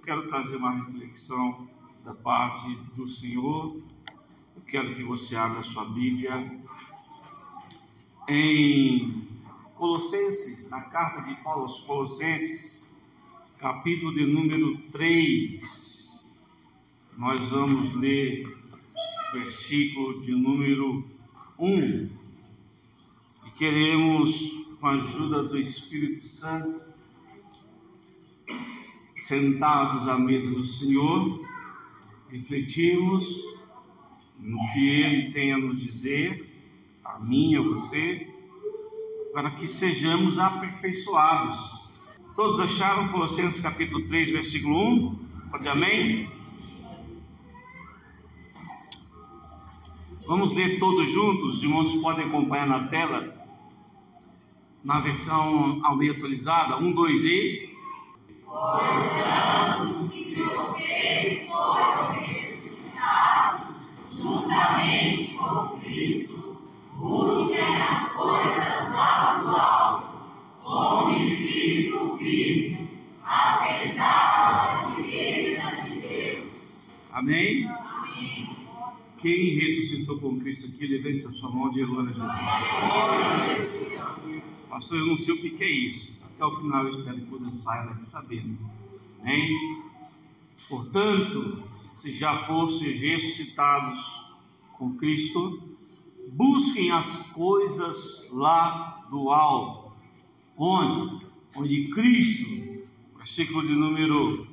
quero trazer uma reflexão da parte do Senhor. Eu quero que você abra sua Bíblia em Colossenses, na carta de Paulo aos Colossenses, capítulo de número 3. Nós vamos ler o versículo de número 1. E queremos, com a ajuda do Espírito Santo, sentados à mesa do Senhor, refletirmos no que Ele tem a nos dizer, a mim, a você, para que sejamos aperfeiçoados. Todos acharam Colossenses capítulo 3, versículo 1? Pode amém? Vamos ler todos juntos, os irmãos podem acompanhar na tela, na versão ao meio atualizada, 1, 2 e Oramos que vocês foram ressuscitados juntamente com Cristo, busquem as coisas lá do alto, onde Cristo vive, assentado à direita de Deus. Amém? Amém. Quem ressuscitou com Cristo aqui, levante a sua mão de glória a Jesus. Pastor, eu não sei o que é isso. Até o final eu espero que você saia daqui sabendo. Portanto, se já fossem ressuscitados com Cristo, busquem as coisas lá do alto. Onde? Onde Cristo, versículo de número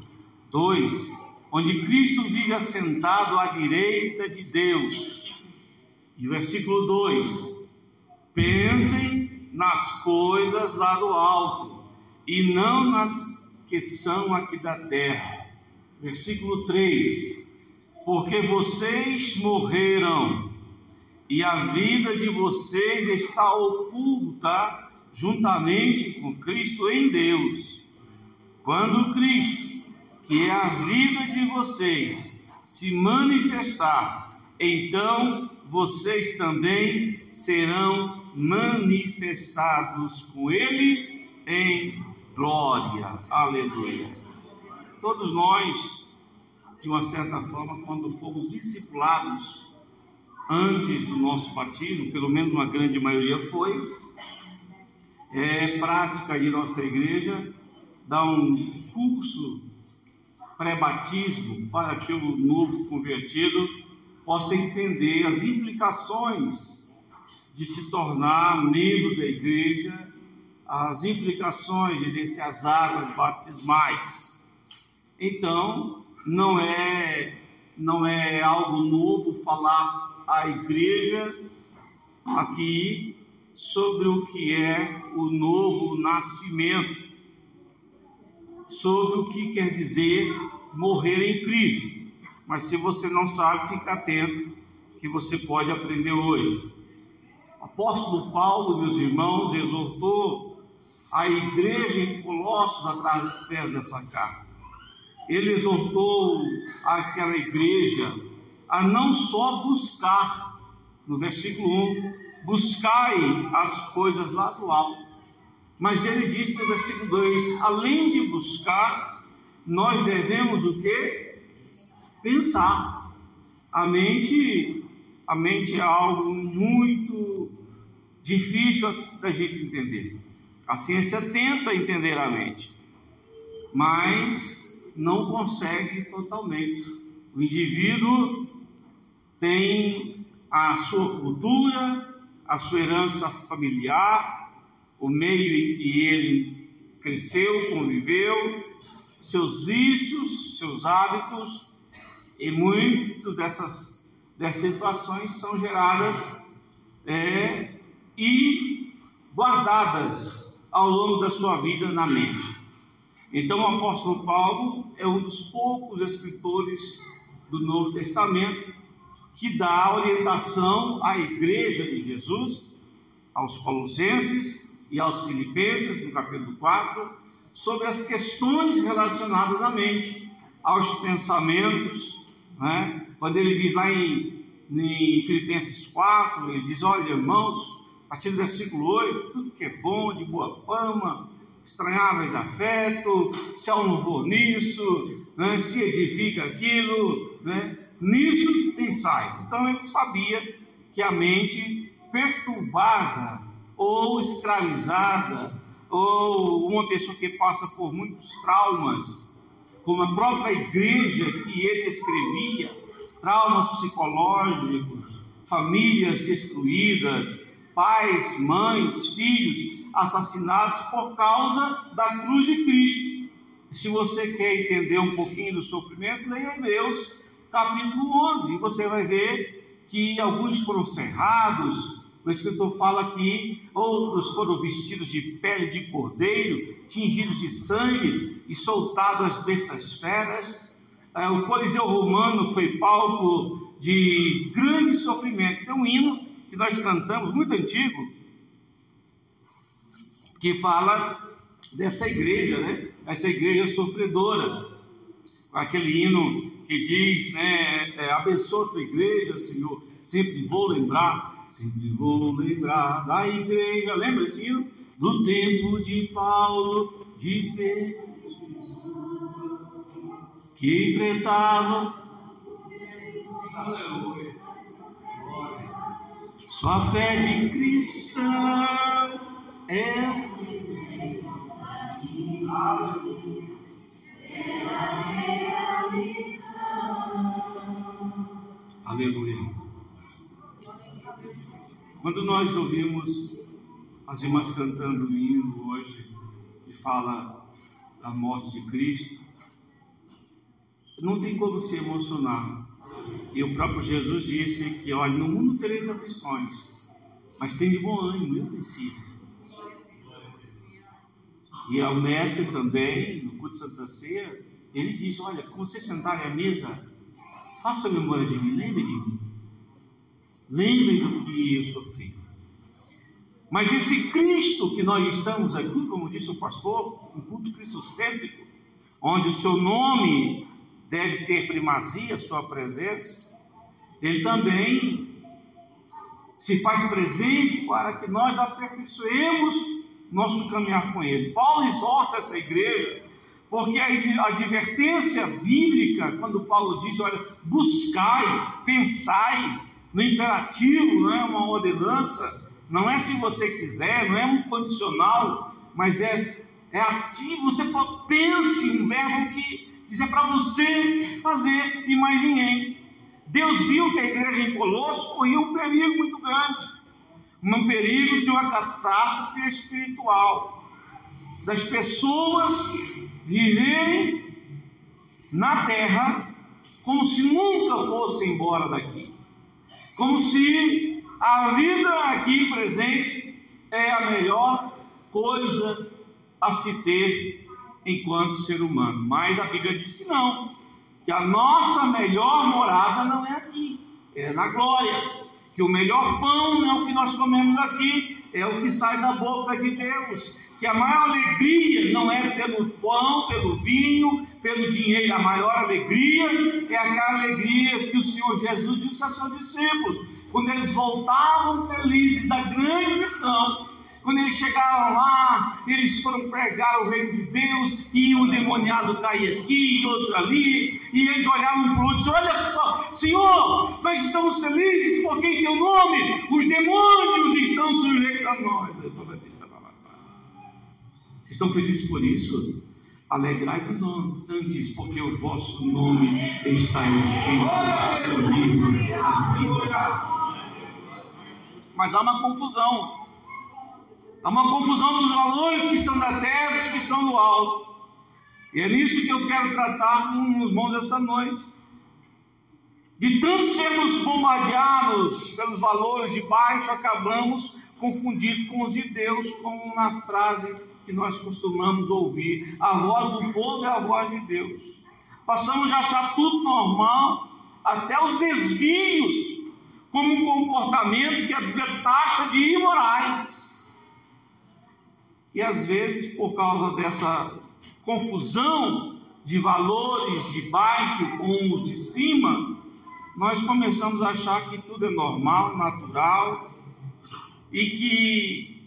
2, onde Cristo vive assentado à direita de Deus. E versículo 2: Pensem nas coisas lá do alto e não nas que são aqui da terra. Versículo 3: Porque vocês morreram e a vida de vocês está oculta juntamente com Cristo em Deus. Quando Cristo, que é a vida de vocês, se manifestar, então vocês também serão manifestados com Ele em glória. Aleluia. Todos nós, de uma certa forma, quando fomos discipulados antes do nosso batismo, pelo menos uma grande maioria foi, é prática de nossa igreja dar um curso pré-batismo para que o novo convertido possa entender as implicações de se tornar membro da igreja, as implicações de descer as águas batismais. Então, não é não é algo novo falar à igreja aqui sobre o que é o novo nascimento, sobre o que quer dizer morrer em Cristo. Mas se você não sabe, fica atento que você pode aprender hoje. Apóstolo Paulo, meus irmãos, exortou a igreja em Colossos através dessa carta. Ele exortou aquela igreja a não só buscar, no versículo 1, buscai as coisas lá do alto, mas ele diz no versículo 2, além de buscar, nós devemos o que? Pensar. A mente, a mente é algo muito difícil da gente entender. A ciência tenta entender a mente, mas não consegue totalmente. O indivíduo tem a sua cultura, a sua herança familiar, o meio em que ele cresceu, conviveu, seus vícios, seus hábitos, e muitas dessas, dessas situações são geradas é, e guardadas ao longo da sua vida na mente. Então, o apóstolo Paulo é um dos poucos escritores do Novo Testamento que dá orientação à igreja de Jesus, aos Colossenses e aos Filipenses, no capítulo 4, sobre as questões relacionadas à mente, aos pensamentos. Né? Quando ele diz lá em, em Filipenses 4, ele diz: Olha, irmãos, a partir do versículo 8, tudo que é bom, de boa fama, estranháveis afeto, se há um louvor nisso, né, se edifica aquilo, né, nisso pensai. Então ele sabia que a mente perturbada ou escravizada, ou uma pessoa que passa por muitos traumas, como a própria igreja que ele escrevia, traumas psicológicos, famílias destruídas, pais, mães, filhos assassinados por causa da cruz de Cristo. Se você quer entender um pouquinho do sofrimento, leia Hebreus capítulo 11, e você vai ver que alguns foram cerrados, o escritor fala que outros foram vestidos de pele de cordeiro, tingidos de sangue e soltados às bestas feras. É, o Coliseu Romano foi palco de grande sofrimento. Tem um hino que nós cantamos, muito antigo, que fala dessa igreja, né? Essa igreja sofredora. Aquele hino que diz, né? É, abençoa a tua igreja, Senhor. Sempre vou lembrar Sempre vou lembrar da igreja, lembra esse hino? Do tempo de Paulo de Pedro, que enfrentavam sua fé de cristão é Aleluia. Quando nós ouvimos as irmãs cantando o hino hoje, que fala da morte de Cristo, não tem como se emocionar. E o próprio Jesus disse que, olha, no mundo tereis aflições, mas tem de bom ânimo, eu venci. E ao mestre também, no culto de Santa Ceia, ele diz, olha, quando você sentar à mesa, faça memória de mim, lembre de mim. Lembrem do que eu sofri. Mas esse Cristo que nós estamos aqui, como disse o pastor, um culto cristocêntrico, onde o seu nome deve ter primazia, sua presença, ele também se faz presente para que nós aperfeiçoemos nosso caminhar com ele. Paulo exorta essa igreja, porque a advertência bíblica, quando Paulo diz, olha, buscai, pensai, no imperativo, não é uma ordenança, não é se você quiser, não é um condicional, mas é, é ativo. Você pense um verbo que diz é para você fazer e mais ninguém. Deus viu que a igreja em Colosso corria um perigo muito grande, um perigo de uma catástrofe espiritual, das pessoas viverem na terra como se nunca fossem embora daqui. Como se a vida aqui presente é a melhor coisa a se ter enquanto ser humano. Mas a Bíblia diz que não, que a nossa melhor morada não é aqui, é na glória. Que o melhor pão não é o que nós comemos aqui, é o que sai da boca de Deus que a maior alegria não é pelo pão, pelo vinho, pelo dinheiro, a maior alegria é aquela alegria que o Senhor Jesus disse a seus discípulos, quando eles voltavam felizes da grande missão. Quando eles chegaram lá, eles foram pregar o reino de Deus, e o demoniado caía aqui e outro ali, e eles olhavam para o outro e Olha, Senhor, nós estamos felizes porque em teu nome os demônios estão sujeitos a nós. Vocês estão felizes por isso? Alegrai-vos antes, porque o vosso nome está escrito no livro. Mas há uma confusão. Há uma confusão dos valores que estão da terra e dos que estão do alto. E é nisso que eu quero tratar com os irmãos essa noite. De tanto sermos bombardeados pelos valores de baixo, acabamos confundidos com os de Deus, como na frase que nós costumamos ouvir. A voz do povo é a voz de Deus. Passamos a achar tudo normal, até os desvios, como um comportamento que Bíblia taxa de imorais. E às vezes, por causa dessa confusão de valores de baixo com os de cima, nós começamos a achar que tudo é normal, natural e que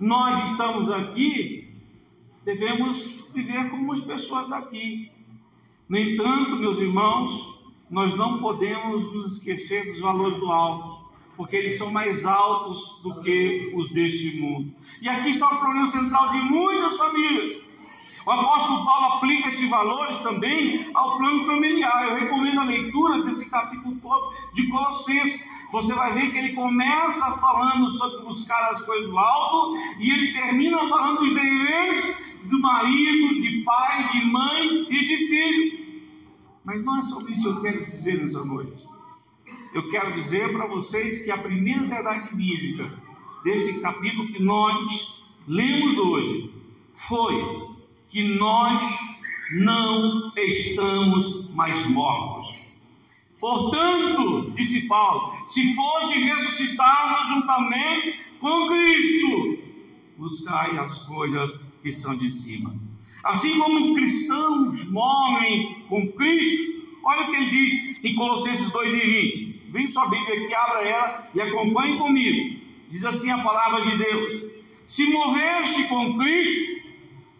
nós estamos aqui, devemos viver como as pessoas daqui. No entanto, meus irmãos, nós não podemos nos esquecer dos valores do alto, porque eles são mais altos do que os deste mundo. E aqui está o problema central de muitas famílias. O apóstolo Paulo aplica esses valores também ao plano familiar. Eu recomendo a leitura desse capítulo todo de Colossenses. Você vai ver que ele começa falando sobre buscar as coisas do alto e ele termina falando dos deveres do marido, de pai, de mãe e de filho. Mas não é sobre isso que eu quero dizer nessa noite. Eu quero dizer para vocês que a primeira verdade bíblica desse capítulo que nós lemos hoje foi que nós não estamos mais mortos. Portanto, disse Paulo, se fosse ressuscitados juntamente com Cristo, buscai as coisas que são de cima. Assim como cristãos morrem com Cristo, olha o que ele diz em Colossenses 2,20. Vem sua Bíblia aqui, abra ela e acompanhe comigo. Diz assim a palavra de Deus: Se morreste com Cristo,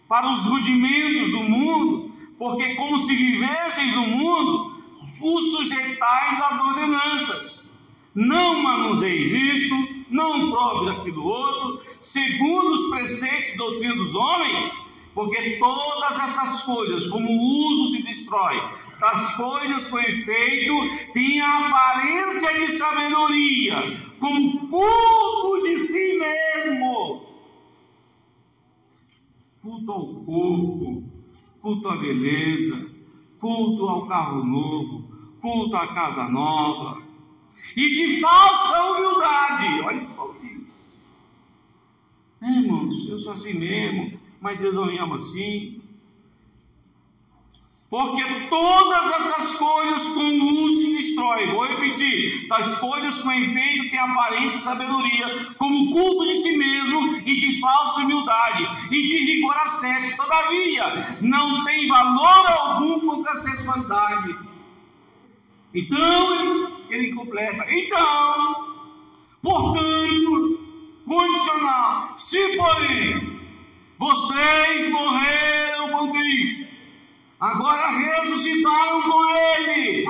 para os rudimentos do mundo, porque como se vivesseis no mundo, vos sujeitais às ordenanças. Não manuseis isto, não prove daquilo outro, segundo os preceitos e doutrina dos homens, porque todas essas coisas, como o uso se destrói, das coisas com efeito, têm a aparência de sabedoria, como culto de si mesmo culto ao corpo, culto à beleza, culto ao carro novo, culto à casa nova, e de falsa humildade. Olha o que Paulo diz. É, irmãos, eu sou assim mesmo, mas Deus não ama assim. Porque todas essas coisas com luz se destroem. Vou repetir: tais coisas com efeito têm aparência e sabedoria, como culto de si mesmo e de falsa humildade e de rigor ascético. Todavia, não tem valor algum contra a sexualidade. Então, ele completa: então, portanto, condicional, se porém vocês morreram com Cristo Agora ressuscitaram com ele.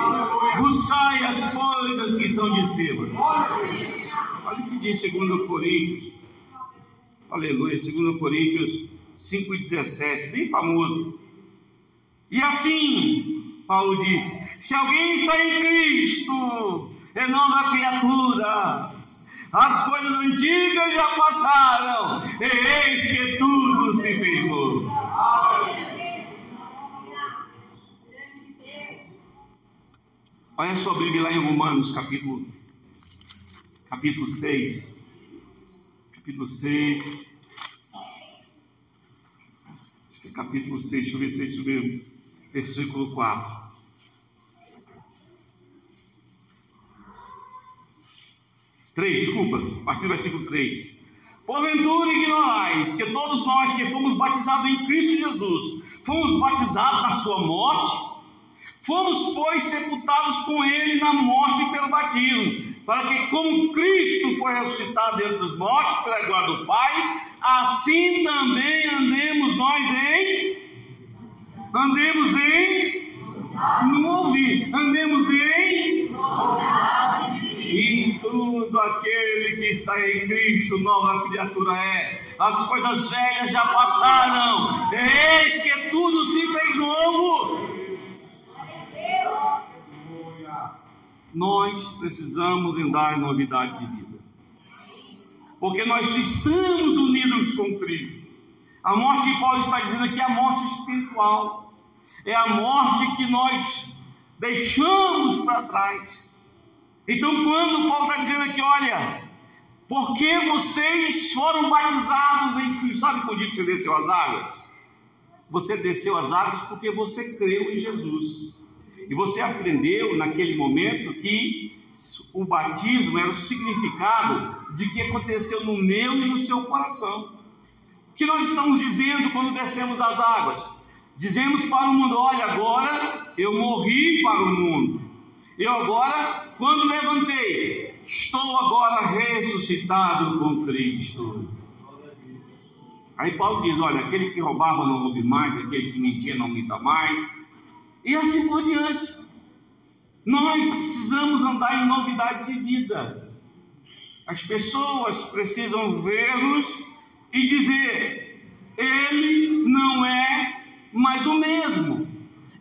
Buscai as coisas que são de cima. Olha o que diz 2 Coríntios. Aleluia, 2 Coríntios 5,17, bem famoso. E assim, Paulo diz: se alguém está em Cristo, é nova criatura. As coisas antigas já passaram, e eis que tudo se fez novo. Olha sua Bíblia lá em Romanos, capítulo, capítulo 6. Capítulo 6. Acho que é capítulo 6, deixa eu ver se é isso mesmo. Versículo 4. Três, desculpa, a partir do versículo 3. Porventura ignorais que todos nós que fomos batizados em Cristo Jesus, fomos batizados na sua morte, Fomos, pois, sepultados com ele na morte pelo batismo, para que, como Cristo foi ressuscitado dentre dos mortos pela glória do Pai, assim também andemos nós em. Andemos em. Não ouvi. Andemos em. Tudo aquele que está em Cristo, nova criatura é. As coisas velhas já passaram, eis que tudo se fez novo. nós precisamos em novidade de vida. Porque nós estamos unidos com Cristo. A morte que Paulo está dizendo aqui é a morte espiritual. É a morte que nós deixamos para trás. Então, quando Paulo está dizendo aqui, olha, porque vocês foram batizados em Cristo, sabe quando que você desceu as águas? Você desceu as águas porque você creu em Jesus. E você aprendeu naquele momento que o batismo era o significado de que aconteceu no meu e no seu coração. O que nós estamos dizendo quando descemos as águas? Dizemos para o mundo: olha, agora eu morri para o mundo. Eu agora, quando levantei, estou agora ressuscitado com Cristo. Aí Paulo diz: olha, aquele que roubava não roube mais, aquele que mentia não minta mais, E assim por diante. Nós precisamos andar em novidade de vida. As pessoas precisam vê-los e dizer: ele não é mais o mesmo.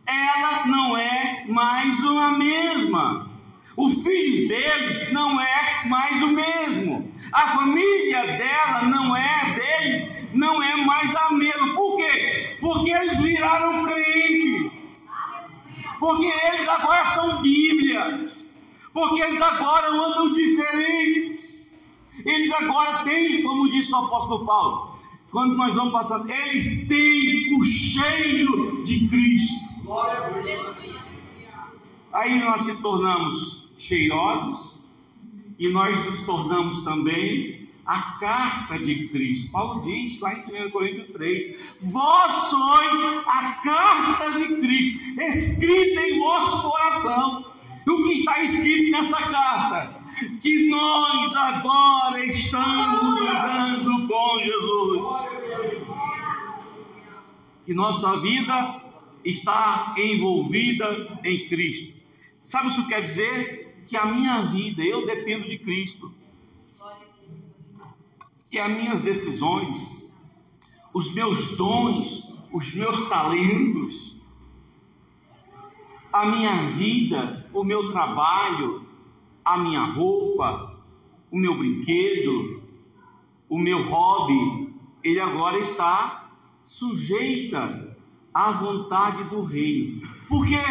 Ela não é mais a mesma. O filho deles não é mais o mesmo. A família dela não é deles, não é mais a mesma. Por quê? Porque eles viraram crente. Porque eles agora são Bíblia. Porque eles agora andam diferentes. Eles agora têm, como disse o apóstolo Paulo, quando nós vamos passando, eles têm o cheiro de Cristo. Aí nós se tornamos cheirosos e nós nos tornamos também a carta de Cristo. Paulo diz lá em 1 Coríntios 3: Vós sois a carta de Cristo, escrita em vosso coração. O que está escrito nessa carta? Que nós agora estamos andando com Jesus. Que nossa vida está envolvida em Cristo. Sabe isso que quer dizer? Que a minha vida, eu dependo de Cristo. Que as minhas decisões, os meus dons, os meus talentos, a minha vida, o meu trabalho, a minha roupa, o meu brinquedo, o meu hobby, ele agora está sujeita à vontade do reino. Por quê?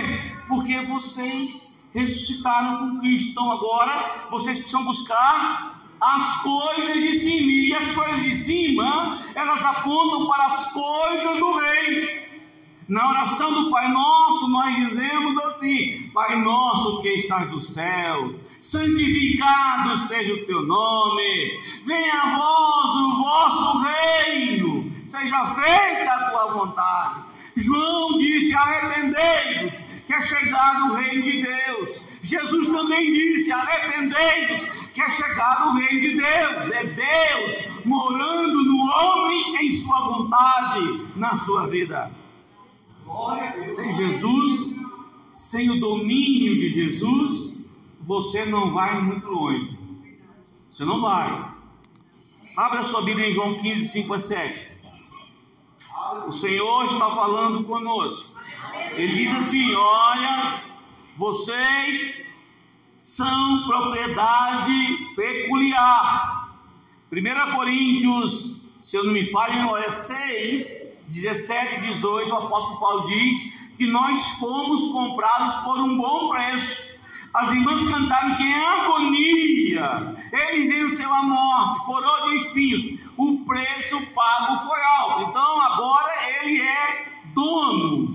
Porque vocês ressuscitaram com Cristo. Então agora vocês precisam buscar as coisas de cima. E as coisas de cima, elas apontam para as coisas do reino. Na oração do Pai Nosso, nós dizemos assim: Pai Nosso que estás do céu, santificado seja o teu nome, venha a vós o vosso reino, seja feita a tua vontade. João disse: arrependei-vos, que é chegado o reino de Deus. Jesus também disse: arrependei-vos, que é chegado o reino de Deus. É Deus morando no homem em sua vontade, na sua vida. Sem Jesus, sem o domínio de Jesus, você não vai muito longe. Você não vai. Abra sua Bíblia em João 15, 5 a 7. O Senhor está falando conosco. Ele diz assim: Olha, vocês são propriedade peculiar. 1 Coríntios, se eu não me falho, é 6, 17 e 18. O apóstolo Paulo diz que nós fomos comprados por um bom preço. As irmãs cantaram que em agonia ele venceu a morte, coroa de espinhos. O preço pago foi alto. Então agora ele é dono.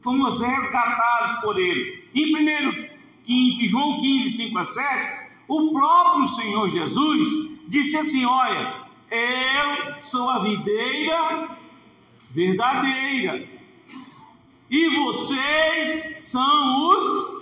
Fomos resgatados por ele. Em primeiro, em João 15, 5 a 7, o próprio Senhor Jesus disse assim: Olha, eu sou a videira verdadeira, e vocês são os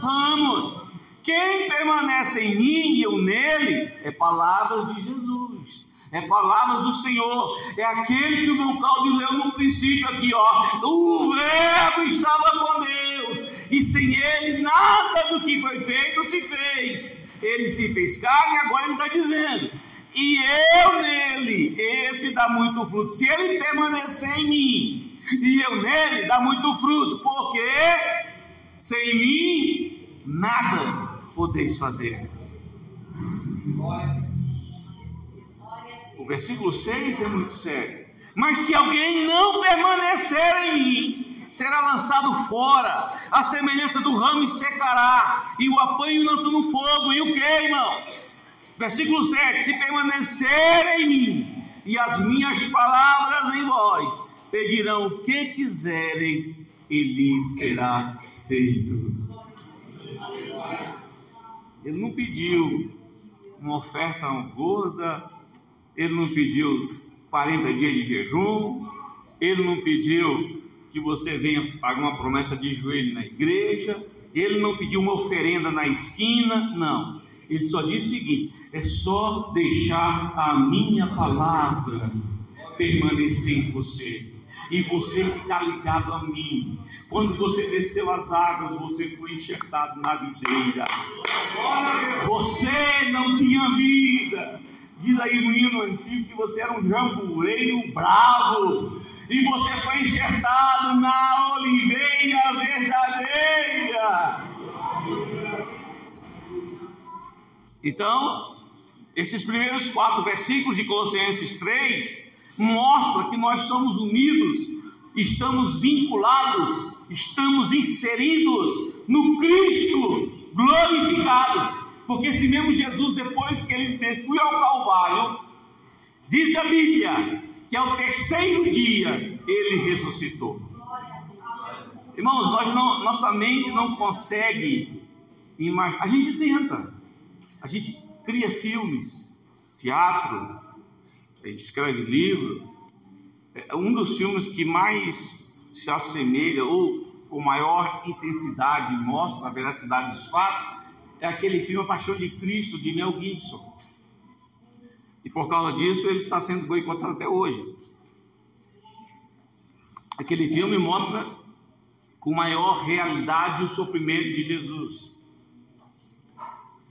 ramos. Quem permanece em mim e eu nele é palavras de Jesus. É palavras do Senhor, é aquele que o meu Cláudio leu no princípio aqui, ó. O Verbo estava com Deus, e sem ele nada do que foi feito se fez. Ele se fez carne e agora ele está dizendo: e eu nele, esse dá muito fruto. Se ele permanecer em mim e eu nele, dá muito fruto, porque sem mim nada podeis fazer. Versículo 6 é muito sério. Mas se alguém não permanecer em mim, será lançado fora, a semelhança do ramo secará, e o apanho lança no fogo e o queimam. Versículo 7: Se permanecerem em mim e as minhas palavras em vós, pedirão o que quiserem e lhes será feito. Ele não pediu uma oferta gorda, ele não pediu 40 dias de jejum, ele não pediu que você venha pagar uma promessa de joelho na igreja, ele não pediu uma oferenda na esquina, não. Ele só disse o seguinte: é só deixar a minha palavra permanecer em você. e você ficar ligado a mim. Quando você desceu as águas, você foi enxertado na videira. Você não tinha vida. Diz aí no hino antigo que você era um jambureiro bravo. E você foi enxertado na oliveira verdadeira. Então, esses primeiros quatro versículos de Colossenses 3 mostram que nós somos unidos, estamos vinculados, estamos inseridos no Cristo glorificado. Porque esse mesmo Jesus, depois que ele foi ao Calvário, diz a Bíblia que ao terceiro dia ele ressuscitou. Irmãos, nós não, nossa mente não consegue imaginar. A gente tenta, a gente cria filmes, teatro, a gente escreve livro. É um dos filmes que mais se assemelha ou com maior intensidade mostra a veracidade dos fatos é aquele filme A Paixão de Cristo de Mel Gibson. E por causa disso ele está sendo boicotado até hoje. Aquele filme mostra com maior realidade o sofrimento de Jesus.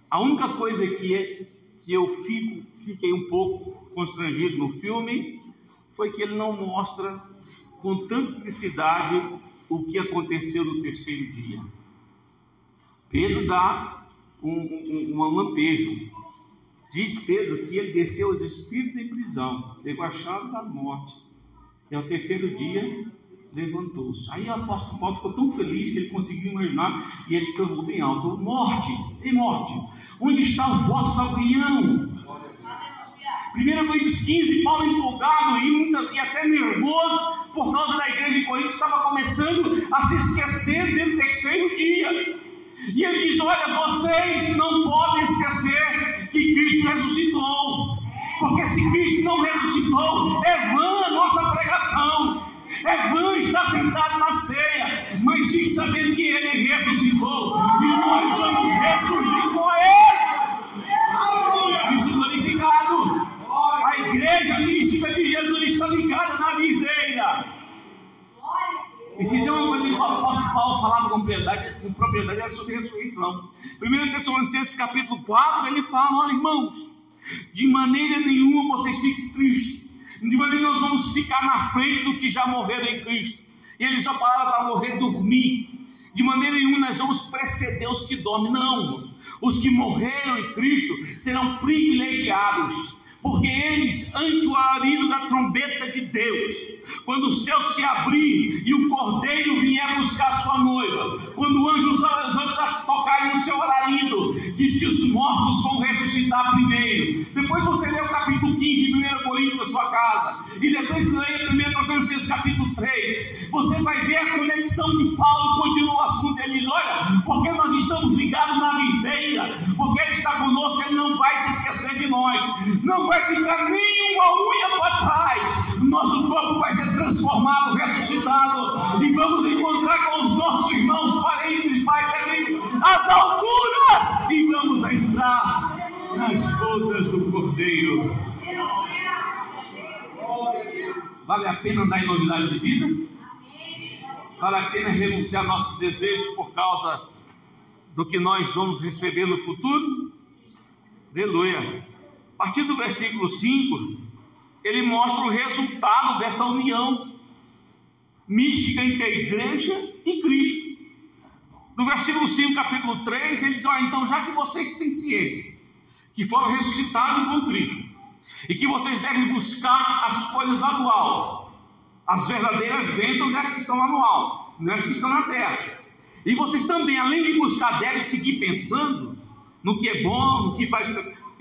A única coisa que, é, que eu fico, fiquei um pouco constrangido no filme foi que ele não mostra com tanta intensidade o que aconteceu no terceiro dia. Pedro dá um, um, um lampejo. Diz Pedro que ele desceu os espíritos em prisão, pegou a chave da morte. E ao terceiro dia levantou-se. Aí o apóstolo Paulo ficou tão feliz que ele conseguiu imaginar e ele clamou bem alto: Morte, em morte, onde está o vosso aguilhão? 1 Coríntios 15, Paulo empolgado e, muitas, e até nervoso por causa da igreja de Corinto, estava começando a se esquecer do terceiro dia. E ele diz: Olha, vocês não podem esquecer que Cristo ressuscitou, porque se Cristo não ressuscitou, é vã a nossa pregação. É vã estar sentado na ceia, mas fique sabendo que Ele ressuscitou e nós vamos ressurgir com Ele. Cristo glorificado. A igreja mística de Jesus está ligada na videira. E se tem uma coisa que o apóstolo Paulo falava com propriedade, com propriedade era sobre ressurreição. 1 Tessalonicenses capítulo 4, ele fala, olha irmãos, de maneira nenhuma vocês fiquem tristes de maneira nós vamos ficar na frente do que já morreram em Cristo. E eles só pararam para morrer dormir. De maneira nenhuma nós vamos preceder os que dormem. Não, os que morreram em Cristo serão privilegiados porque eles, ante o alarido da trombeta de Deus, quando o céu se abrir e o cordeiro vier buscar sua noiva, quando o anjo, os anjos tocarem no seu alarido, diz que os mortos vão ressuscitar primeiro. Depois você lê o capítulo 15 de 1 Coríntios na sua casa, e depois lê 1 Tessalonicenses capítulo 3, você vai ver a conexão de Paulo, continua o assunto, ele diz, olha, porque nós estamos ligados na videira, porque ele está conosco, ele não vai se esquecer de nós, não vai ficar nenhuma unha para trás. Nosso corpo vai ser transformado, ressuscitado, e vamos encontrar com os nossos irmãos, parentes, pais, amigos, às alturas, e vamos entrar nas bodas do Cordeiro. Vale a pena andar em novidade de vida? Vale a pena renunciar nossos desejos por causa do que nós vamos receber no futuro? Aleluia. A partir do versículo 5, ele mostra o resultado dessa união mística entre a igreja e Cristo. No versículo 5, capítulo 3, ele diz: Olha, então, já que vocês têm ciência que foram ressuscitados com Cristo e que vocês devem buscar as coisas lá do alto, as verdadeiras bênçãos é que estão lá no alto, não é as que estão na terra. E vocês também, além de buscar, devem seguir pensando no que é bom, no que faz.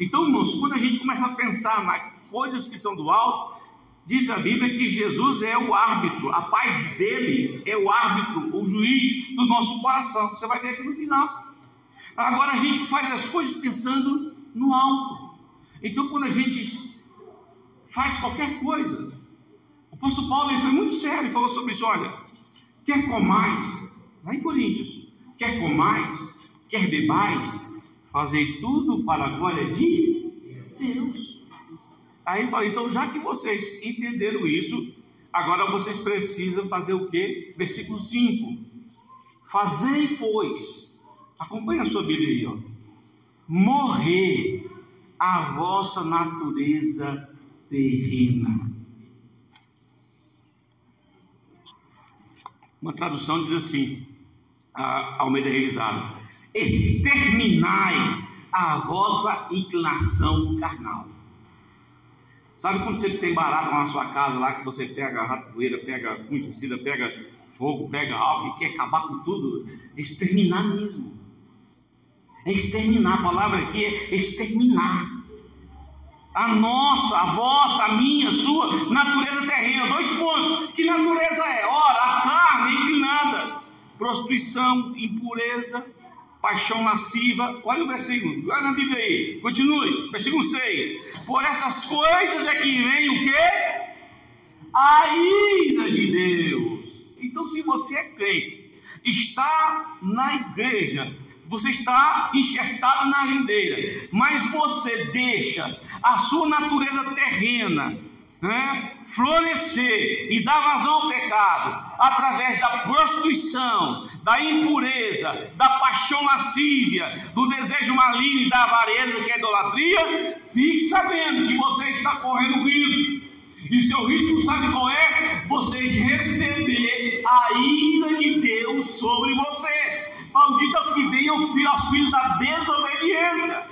Então, irmãos, quando a gente começa a pensar nas coisas que são do alto, diz a Bíblia que Jesus é o árbitro, a paz dele é o árbitro, o juiz do nosso coração. Você vai ver aqui no final. Agora a gente faz as coisas pensando no alto. Então, quando a gente faz qualquer coisa, o apóstolo Paulo ele foi muito sério e falou sobre isso: olha, quer comais, lá em Coríntios, quer comais, quer bebais, Fazei tudo para a glória de Deus. Aí ele fala: então, já que vocês entenderam isso, Agora vocês precisam fazer o que? Versículo 5. Fazei, pois, acompanha a sua Bíblia aí, ó. Morrer a vossa natureza terrena. Uma tradução diz assim, a Almeida Revisada: exterminai a vossa inclinação carnal. Sabe quando você tem barato na sua casa lá que você pega ratoeira, pega fungicida, pega fogo, pega álcool e quer acabar com tudo? É exterminar mesmo. É exterminar. A palavra aqui é exterminar. A nossa, a vossa, a minha, a sua natureza terrena. Dois pontos. Que natureza é? Ora, a carne inclinada. Prostituição, impureza, paixão lasciva. Olha o versículo, olha na Bíblia aí. Continue. Versículo 6. Por essas coisas é que vem o quê? A ira de Deus. Então, se você é crente, está na igreja, você está enxertado na rendeira, mas você deixa a sua natureza terrena né, florescer e dar vazão ao pecado através da prostituição, da impureza, da paixão lascívia, do desejo maligno e da avareza, que é idolatria, fique sabendo que você está correndo risco. E seu risco, sabe qual é? Você receber a ira de Deus sobre você. Paulo disse aos que venham filhos da desobediência.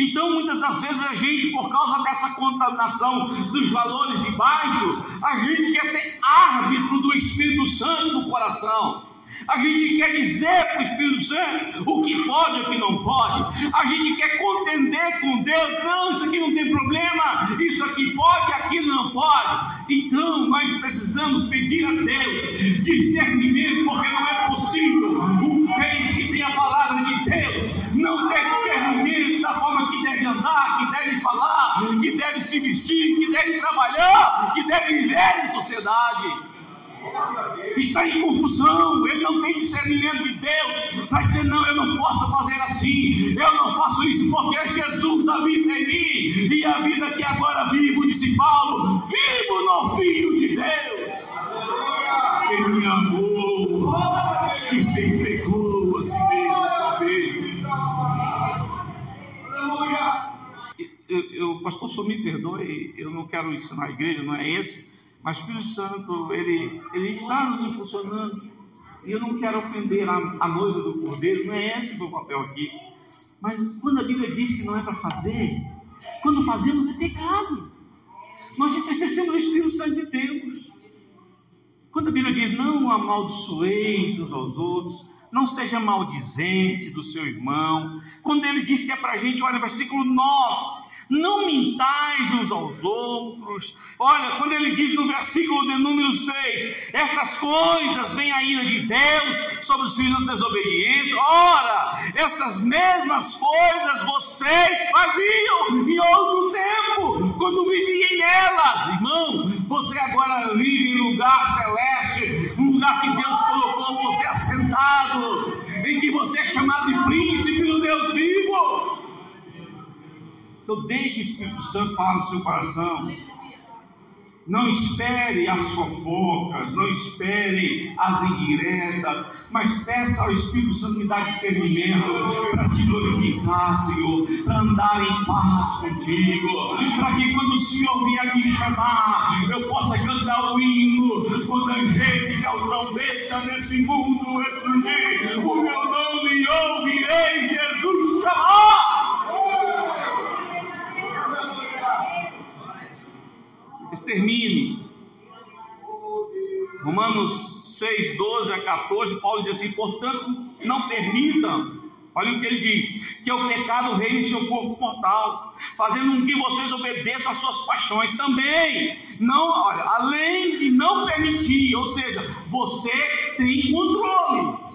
Então, muitas das vezes a gente, por causa dessa contaminação dos valores de baixo, a gente quer ser árbitro do Espírito Santo no coração. A gente quer dizer para o Espírito Santo o que pode e o que não pode. A gente quer contender com Deus. Não, isso aqui não tem problema. Isso aqui pode, aquilo não pode. Então nós precisamos pedir a Deus discernimento, porque não é possível um crente que tem a palavra de Deus não ter discernimento da forma que deve andar, que deve falar, que deve se vestir, que deve trabalhar, que deve viver em sociedade. Está em confusão, ele não tem discernimento de Deus, para dizer: não, eu não posso fazer assim, eu não faço isso porque Jesus da vida em mim, e a vida que agora vivo, disse Paulo, vivo no Filho de Deus, Ele me amou e se entregou. Eu, pastor, só me perdoe, eu não quero ensinar a igreja, não é esse mas o Espírito Santo, ele, ele está nos impulsionando. E eu não quero ofender a, a noiva do cordeiro, não é esse o meu papel aqui. Mas quando a Bíblia diz que não é para fazer, quando fazemos é pecado. Nós entristecemos o Espírito Santo de Deus. Quando a Bíblia diz não amaldiçoeis uns aos outros, não seja maldizente do seu irmão. Quando ele diz que é para a gente, olha, versículo 9: não mintais uns aos outros. Olha, quando ele diz no versículo de número 6: essas coisas vêm a ira de Deus sobre os filhos da desobediência. Ora, essas mesmas coisas vocês faziam em outro tempo, quando viviam nelas, irmão. Você agora vive em lugar celeste, um lugar que Deus colocou você assentado, em que você é chamado de príncipe do Deus vivo. Então deixe o Espírito Santo falar no seu coração. Não espere as fofocas, não espere as indiretas, mas peça ao Espírito Santo me dar discernimento para te glorificar, Senhor, para andar em paz contigo, para que quando o Senhor vier me chamar, eu possa cantar o hino, quando a gente a trombeta nesse mundo explodir, o meu nome ouvirei extermine. Romanos 6, 12 a 14, Paulo diz assim: portanto, não permitam, olha o que ele diz, que o pecado reine em seu corpo mortal, fazendo com que vocês obedeçam às suas paixões também. Não, olha, além de não permitir, ou seja, você tem controle.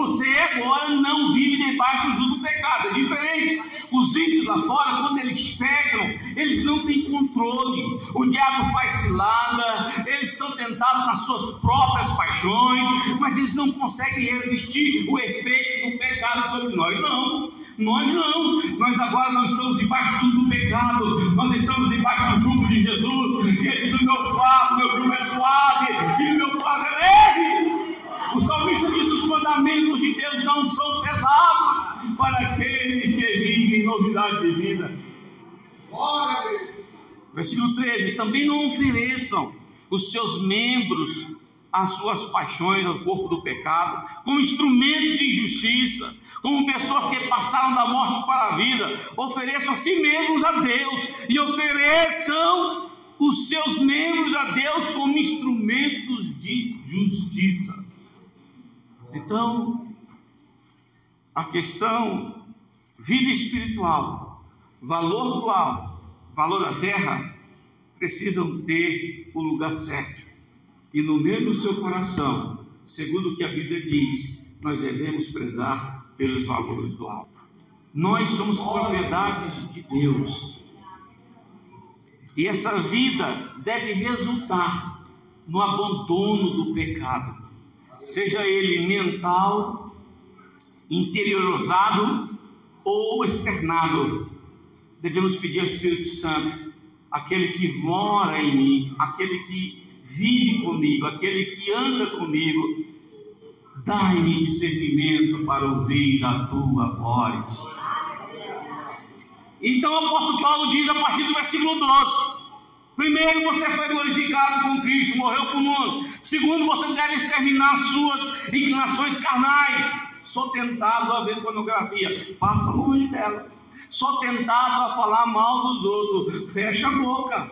Você agora não vive debaixo do jugo do pecado, é diferente. Os ímpios lá fora, quando eles pecam, eles não têm controle. O diabo faz cilada, eles são tentados nas suas próprias paixões, mas eles não conseguem resistir o efeito do pecado sobre nós. Não. Nós não, nós agora não estamos debaixo do pecado, nós estamos debaixo do jugo de Jesus. E ele diz: O meu fardo, meu jugo é suave e o meu fardo é leve. O salmista diz: mandamentos de Deus não são pesados para aquele que vive em novidade de vida. Versículo 13: Também não ofereçam os seus membros as suas paixões ao corpo do pecado, como instrumentos de injustiça, como pessoas que passaram da morte para a vida, ofereçam a si mesmos a Deus e ofereçam os seus membros a Deus como instrumentos de justiça. Então, a questão vida espiritual, valor dual, valor da terra, precisam ter o lugar certo e no meio do seu coração, segundo o que a Bíblia diz, nós devemos prezar pelos valores do alto. Nós somos propriedade de Deus. E essa vida deve resultar no abandono do pecado, seja ele mental, interiorizado ou externado. Devemos pedir ao Espírito Santo, aquele que mora em mim, aquele que vive comigo, aquele que anda comigo, dai-me discernimento para ouvir a tua voz. Então o apóstolo Paulo diz a partir do versículo 12: Primeiro, você foi glorificado com Cristo, morreu para o mundo. Segundo, você deve exterminar suas inclinações carnais. Sou tentado a ver pornografia, passa longe dela. Sou tentado a falar mal dos outros, fecha a boca.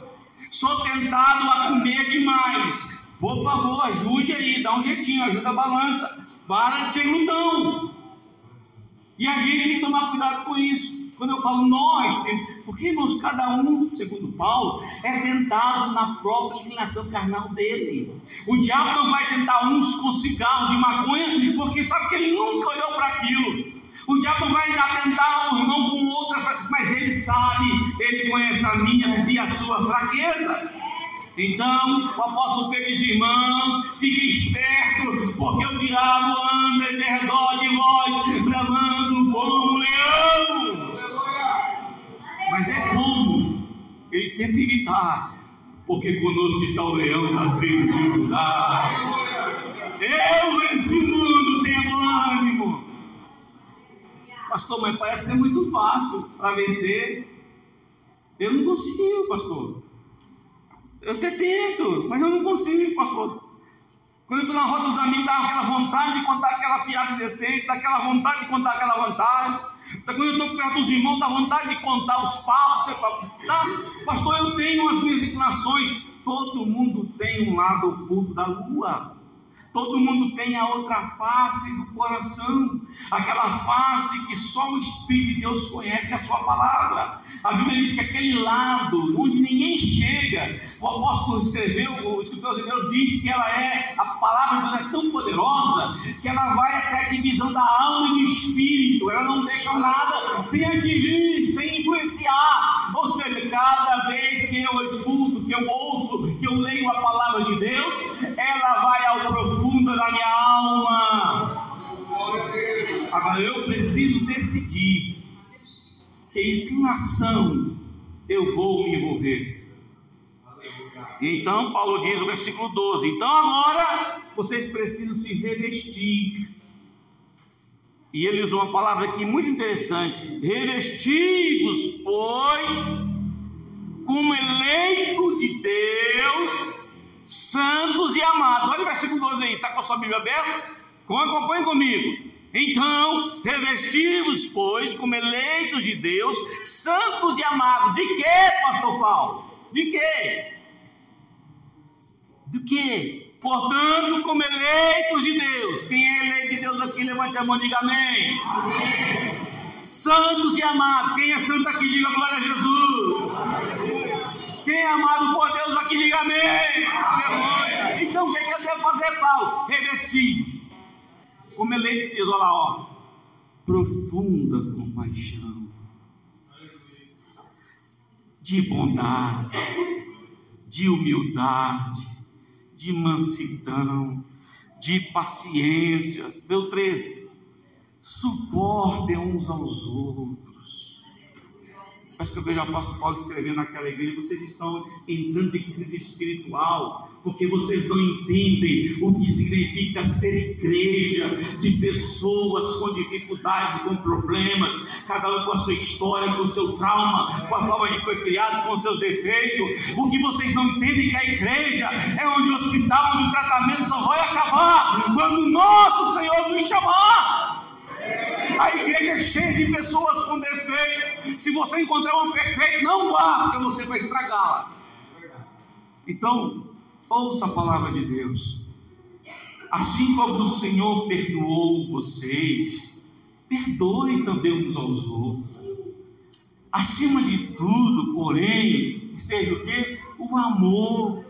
Sou tentado a comer demais. Por favor, ajude aí, dá um jeitinho, ajuda a balança. Para de ser glutão. E a gente tem que tomar cuidado com isso. Quando eu falo nós, porque irmãos, cada um, segundo Paulo, é tentado na própria inclinação carnal dele. O diabo não vai tentar uns com cigarro de maconha, porque sabe que ele nunca olhou para aquilo. O diabo vai tentar o irmão com outra, mas ele sabe, ele conhece a minha e a sua fraqueza. Então, o apóstolo Pedro diz, irmãos, fiquem espertos, porque o diabo anda em redor de vós, bramando como um leão. Mas é como ele tenta imitar, porque conosco está o leão da tribo de Judá. Eu venci o mundo, tenho ânimo. Pastor, mas parece ser muito fácil para vencer. Eu não consigo, pastor. Eu até tento, mas eu não consigo, pastor. Quando eu estou na roda dos amigos, dá aquela vontade de contar aquela piada decente, dá aquela vontade de contar aquela vantagem. Quando eu estou perto dos irmãos, dá vontade de contar os papos. Tá? Pastor, eu tenho as minhas inclinações. Todo mundo tem um lado oculto da lua. Todo mundo tem a outra face do coração, aquela face que só o Espírito de Deus conhece a sua palavra. A Bíblia diz que aquele lado onde ninguém chega, o apóstolo escreveu, o escritor de Deus diz que ela é, a palavra de Deus é tão poderosa que ela vai até a divisão da alma e do espírito, ela não deixa nada sem atingir, sem influenciar. Ou seja, cada vez que eu escuto, que eu ouço, que eu leio a palavra de Deus, ela vai ao profundo da minha alma. Agora eu preciso decidir que inclinação eu vou me envolver. Então Paulo diz no versículo 12: Então agora vocês precisam se revestir. E ele usou uma palavra aqui muito interessante: revestivos, pois, como eleito de Deus, santos e amados. Olha o versículo 12 aí, está com a sua Bíblia aberta? Acompanhe comigo. Então, revestivos, pois, como eleitos de Deus, santos e amados. De quê, pastor Paulo? De quê? De quê? Portanto, como eleitos de Deus. Quem é eleito de Deus aqui, levante a mão e diga amém. amém. Santos e amados. Quem é santo aqui, diga glória a Jesus. Amém. Quem é amado por Deus aqui, diga amém. Então, o que, é eu devo fazer, Paulo? Revestidos como de Deus, olha lá, ó, profunda compaixão, de bondade, de humildade, de mansidão, de paciência. Deu 13. suportem uns aos outros. Parece que eu vejo o apóstolo Paulo escrevendo naquela igreja, vocês estão entrando em crise espiritual, porque vocês não entendem o que significa ser igreja de pessoas com dificuldades, com problemas, cada um com a sua história, com o seu trauma, com a forma que foi criado, com os seus defeitos. O que vocês não entendem é que a igreja é onde o hospital, onde o tratamento só vai acabar quando o nosso Senhor nos chamar. A igreja é cheia de pessoas com defeito. Se você encontrar uma perfeita, não vá, porque você vai estragá-la. Então, ouça a palavra de Deus. Assim como o Senhor perdoou vocês, perdoem também uns aos outros. Acima de tudo, porém, esteja o quê? O amor,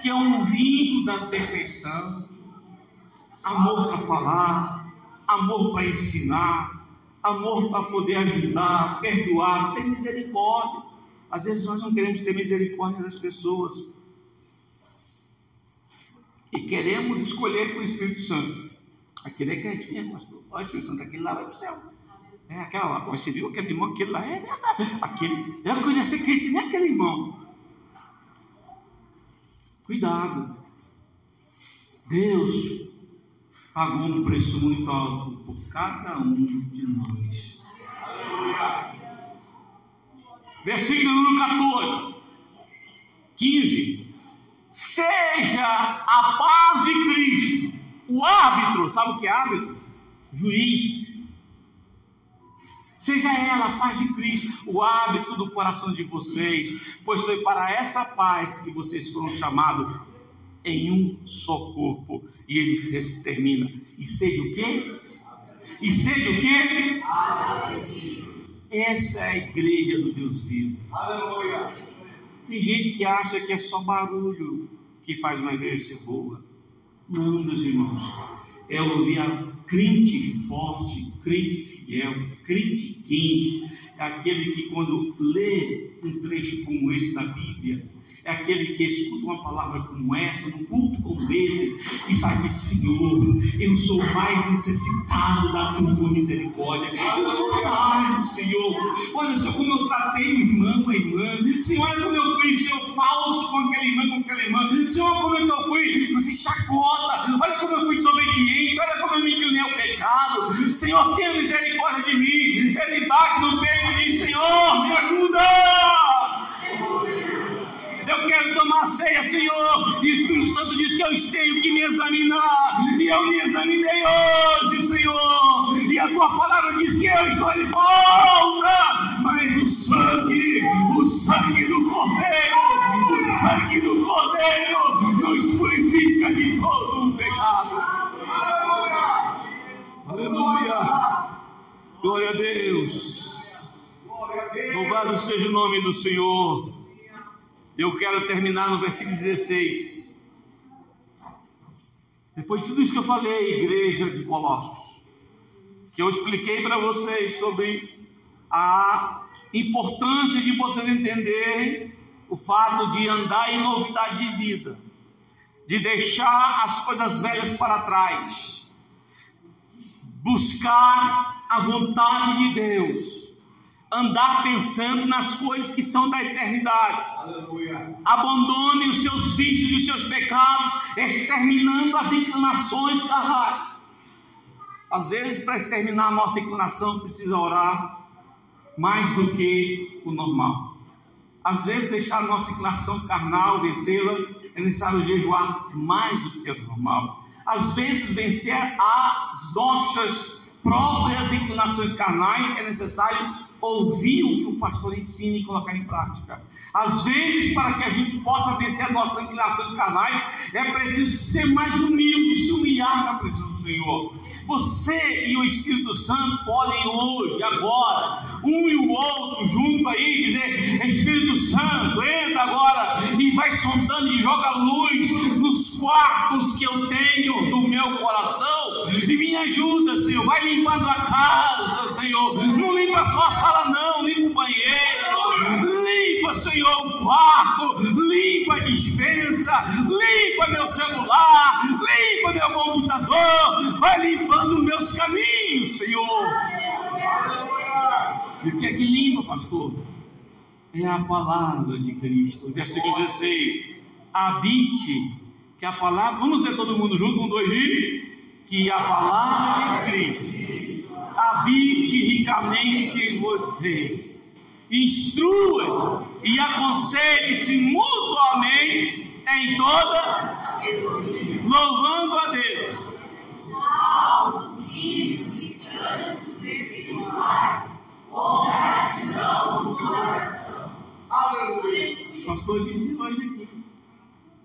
que é um vínculo da perfeição. Amor para falar, amor para ensinar, amor para poder ajudar, perdoar, ter misericórdia. Às vezes nós não queremos ter misericórdia das pessoas. E queremos escolher com o Espírito Santo. Aquele é crente mesmo, pastor. Olha, o Espírito Santo, aquele lá vai para o céu. É aquela lá, você viu aquele irmão, aquele lá é verdade. Aquele, eu conheço crente, nem aquele irmão. Cuidado. Deus pagou um preço muito alto por cada um de nós. Versículo número 14, 15. Seja a paz de Cristo, o árbitro, sabe o que é árbitro? Juiz. Seja ela a paz de Cristo, o hábito do coração de vocês, pois foi para essa paz que vocês foram chamados em um só corpo. E ele termina. E seja o quê? E seja o quê? Essa é a igreja do Deus vivo. Aleluia. Tem gente que acha que é só barulho que faz uma igreja ser boa. Não, meus irmãos. É ouvir a crente forte, crente fiel, crente quente. É aquele que quando lê um trecho como esse da Bíblia, é aquele que escuta uma palavra como essa, num culto como esse, e sabe, Senhor, eu sou mais necessitado da tua misericórdia. Eu sou carne, Senhor. Olha só como eu tratei o irmão, a irmã. Senhor, olha como eu fui, Senhor, falso com aquele irmão, com aquela irmã. Senhor, como é eu fui, você chacota. Olha como eu fui desobediente. Olha como eu me inclinei ao pecado. Senhor, tenha misericórdia de mim. Ele bate no peito e diz: Senhor, me ajuda. Tomar ceia, Senhor. E o Espírito Santo diz que eu tenho que me examinar. E eu me examinei hoje, Senhor. E a tua palavra diz que eu estou de volta. Mas o sangue, o sangue do Cordeiro, o sangue do Cordeiro nos purifica de todo o pecado. Aleluia. Glória a Deus. Louvado seja o nome do Senhor. Eu quero terminar no versículo 16. Depois de tudo isso que eu falei, igreja de Colossos, que eu expliquei para vocês sobre a importância de vocês entenderem o fato de andar em novidade de vida, de deixar as coisas velhas para trás, buscar a vontade de Deus andar pensando nas coisas que são da eternidade. Aleluia. Abandone os seus vícios e os seus pecados, exterminando as inclinações carnais. Às vezes, para exterminar a nossa inclinação, precisa orar mais do que o normal. Às vezes, deixar a nossa inclinação carnal vencê-la, é necessário jejuar mais do que o normal. Às vezes, vencer as nossas próprias inclinações carnais é necessário ouvir o que o pastor ensina e colocar em prática. Às vezes, para que a gente possa vencer as nossas inclinações carnais, é preciso ser mais humilde, se humilhar na presença do Senhor. Você e o Espírito Santo podem hoje, agora, um e o outro junto aí, dizer: Espírito Santo, entra agora e vai sondando e joga luz nos quartos que eu tenho do meu coração e me ajuda, Senhor. Vai limpando a casa, Senhor. Não limpa só a sala, não, limpa o banheiro, limpa Senhor, o quarto, limpa a dispensa, limpa meu celular, limpa meu computador, vai limpando meus caminhos, Senhor. E o que é que limpa, pastor? É a palavra de Cristo. Versículo 16: Habite, que a palavra, vamos ler todo mundo junto, um, dois e que a palavra de Cristo habite ricamente em vocês, instrua e aconselhe-se mutuamente em toda, louvando a Deus. E. O pastor disse hoje aqui.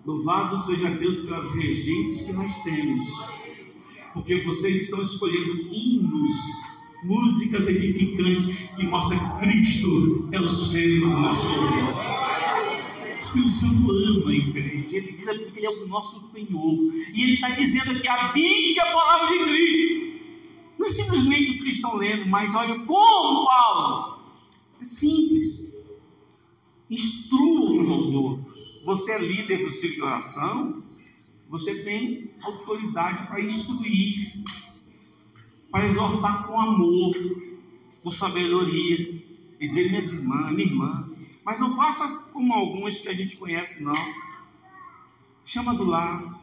Louvado seja Deus pelas regentes que nós temos porque vocês estão escolhendo hinos, músicas edificantes que mostram que Cristo é o centro do nosso louvor. O Espírito Santo ama a igreja, ele diz aqui que ele é o nosso Senhor, e ele está dizendo que habite a palavra de Cristo. Não é simplesmente o cristão lendo, mas olha como Paulo. É simples. Instrua uns aos outros. Você é líder do círculo de oração, você tem autoridade para instruir, para exortar com amor, com sabedoria, dizer minhas irmãs, minha irmã, mas não faça como alguns que a gente conhece, não. Chama do lado,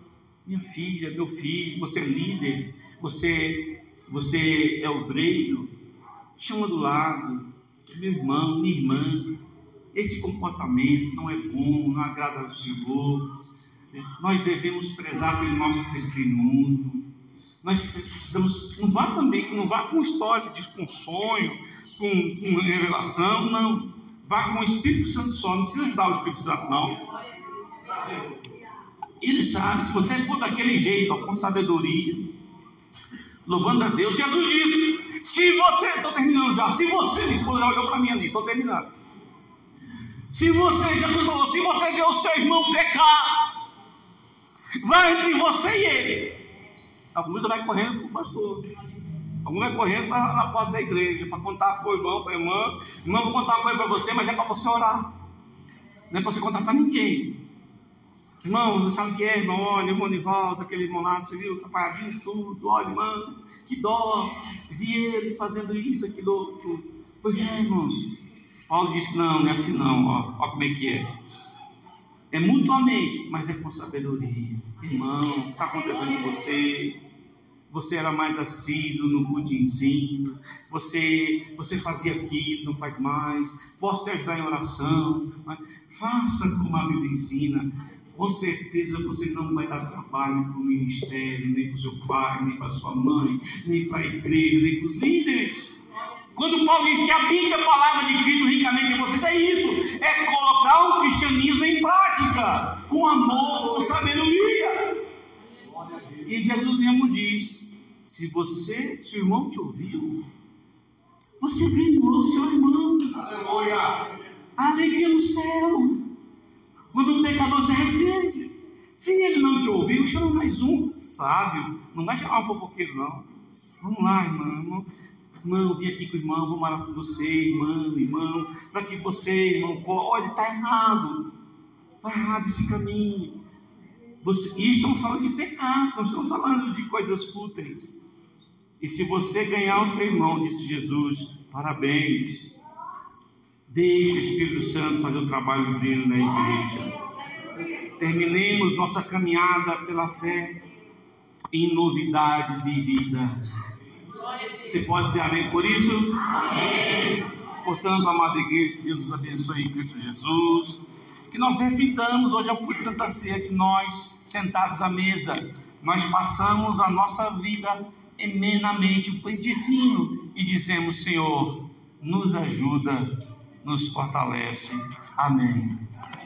minha filha, meu filho, você é líder, você, você é obreiro, chama do lado, meu irmão, minha irmã, esse comportamento não é bom, não agrada ao Senhor. Nós devemos prezar pelo nosso testemunho. Nós precisamos, não vá também, não vá com história, com sonho, com, com revelação, não. Vá com o Espírito Santo só, não precisa ajudar o Espírito Santo, não. Ele sabe, se você for daquele jeito, ó, com sabedoria, louvando a Deus, Jesus disse: se você, estou terminando já, se você, minha esposa já olhou para mim ali, estou terminando. Se você, Jesus falou, se você vê o seu irmão pecar, Vai entre você e ele. Alguns vai correndo para o pastor. Alguns vai correndo para a porta da igreja para contar para o irmão, para a irmã. Irmão, vou contar uma coisa para você, mas é para você orar. Não é para você contar para ninguém. Irmão, não sabe o que é, irmão? Olha, irmão volta, aquele irmão lá, você viu, apagadinho tudo. Olha, irmão, que dó. Vi ele fazendo isso, aquilo outro. Pois é, irmãos. Paulo disse não, não é assim não, ó, como é que é. É mutuamente, mas é com sabedoria. Irmão, está acontecendo com você? Você era mais assíduo no ensino, você, você fazia aquilo, não faz mais. Posso te ajudar em oração? Faça como a Bíblia ensina. Com certeza você não vai dar trabalho para o ministério, nem para o seu pai, nem para sua mãe, nem para a igreja, nem para os líderes. Quando Paulo diz que habite a palavra de Cristo ricamente em vocês, é isso: é colocar o cristianismo em prática, com amor, com sabedoria. E Jesus mesmo diz: se você, se o irmão te ouviu, você ganhou o seu irmão. Aleluia! Alegria no céu. Quando um pecador se arrepende. Se ele não te ouviu, chama mais um sábio. Não vai chamar um fofoqueiro, não. Vamos lá, irmão. Irmão, vim aqui com o irmão, vou morar com você, irmão, irmão, para que você, irmão, olha, está errado, está errado esse caminho. Você, e estamos falando de pecado, não estamos falando de coisas fúteis. E se você ganhar o teu irmão, disse Jesus, parabéns. Deixe o Espírito Santo fazer o trabalho dele na igreja. Terminemos nossa caminhada pela fé em novidade de vida. Você pode dizer amém por isso? Amém. Portanto, amada igreja, Deus nos abençoe em Cristo Jesus. Que nós repitamos hoje ao culto de Santa Ceia que nós, sentados à mesa, nós passamos a nossa vida emenamente, um pente fino, e dizemos, Senhor, nos ajuda, nos fortalece. Amém.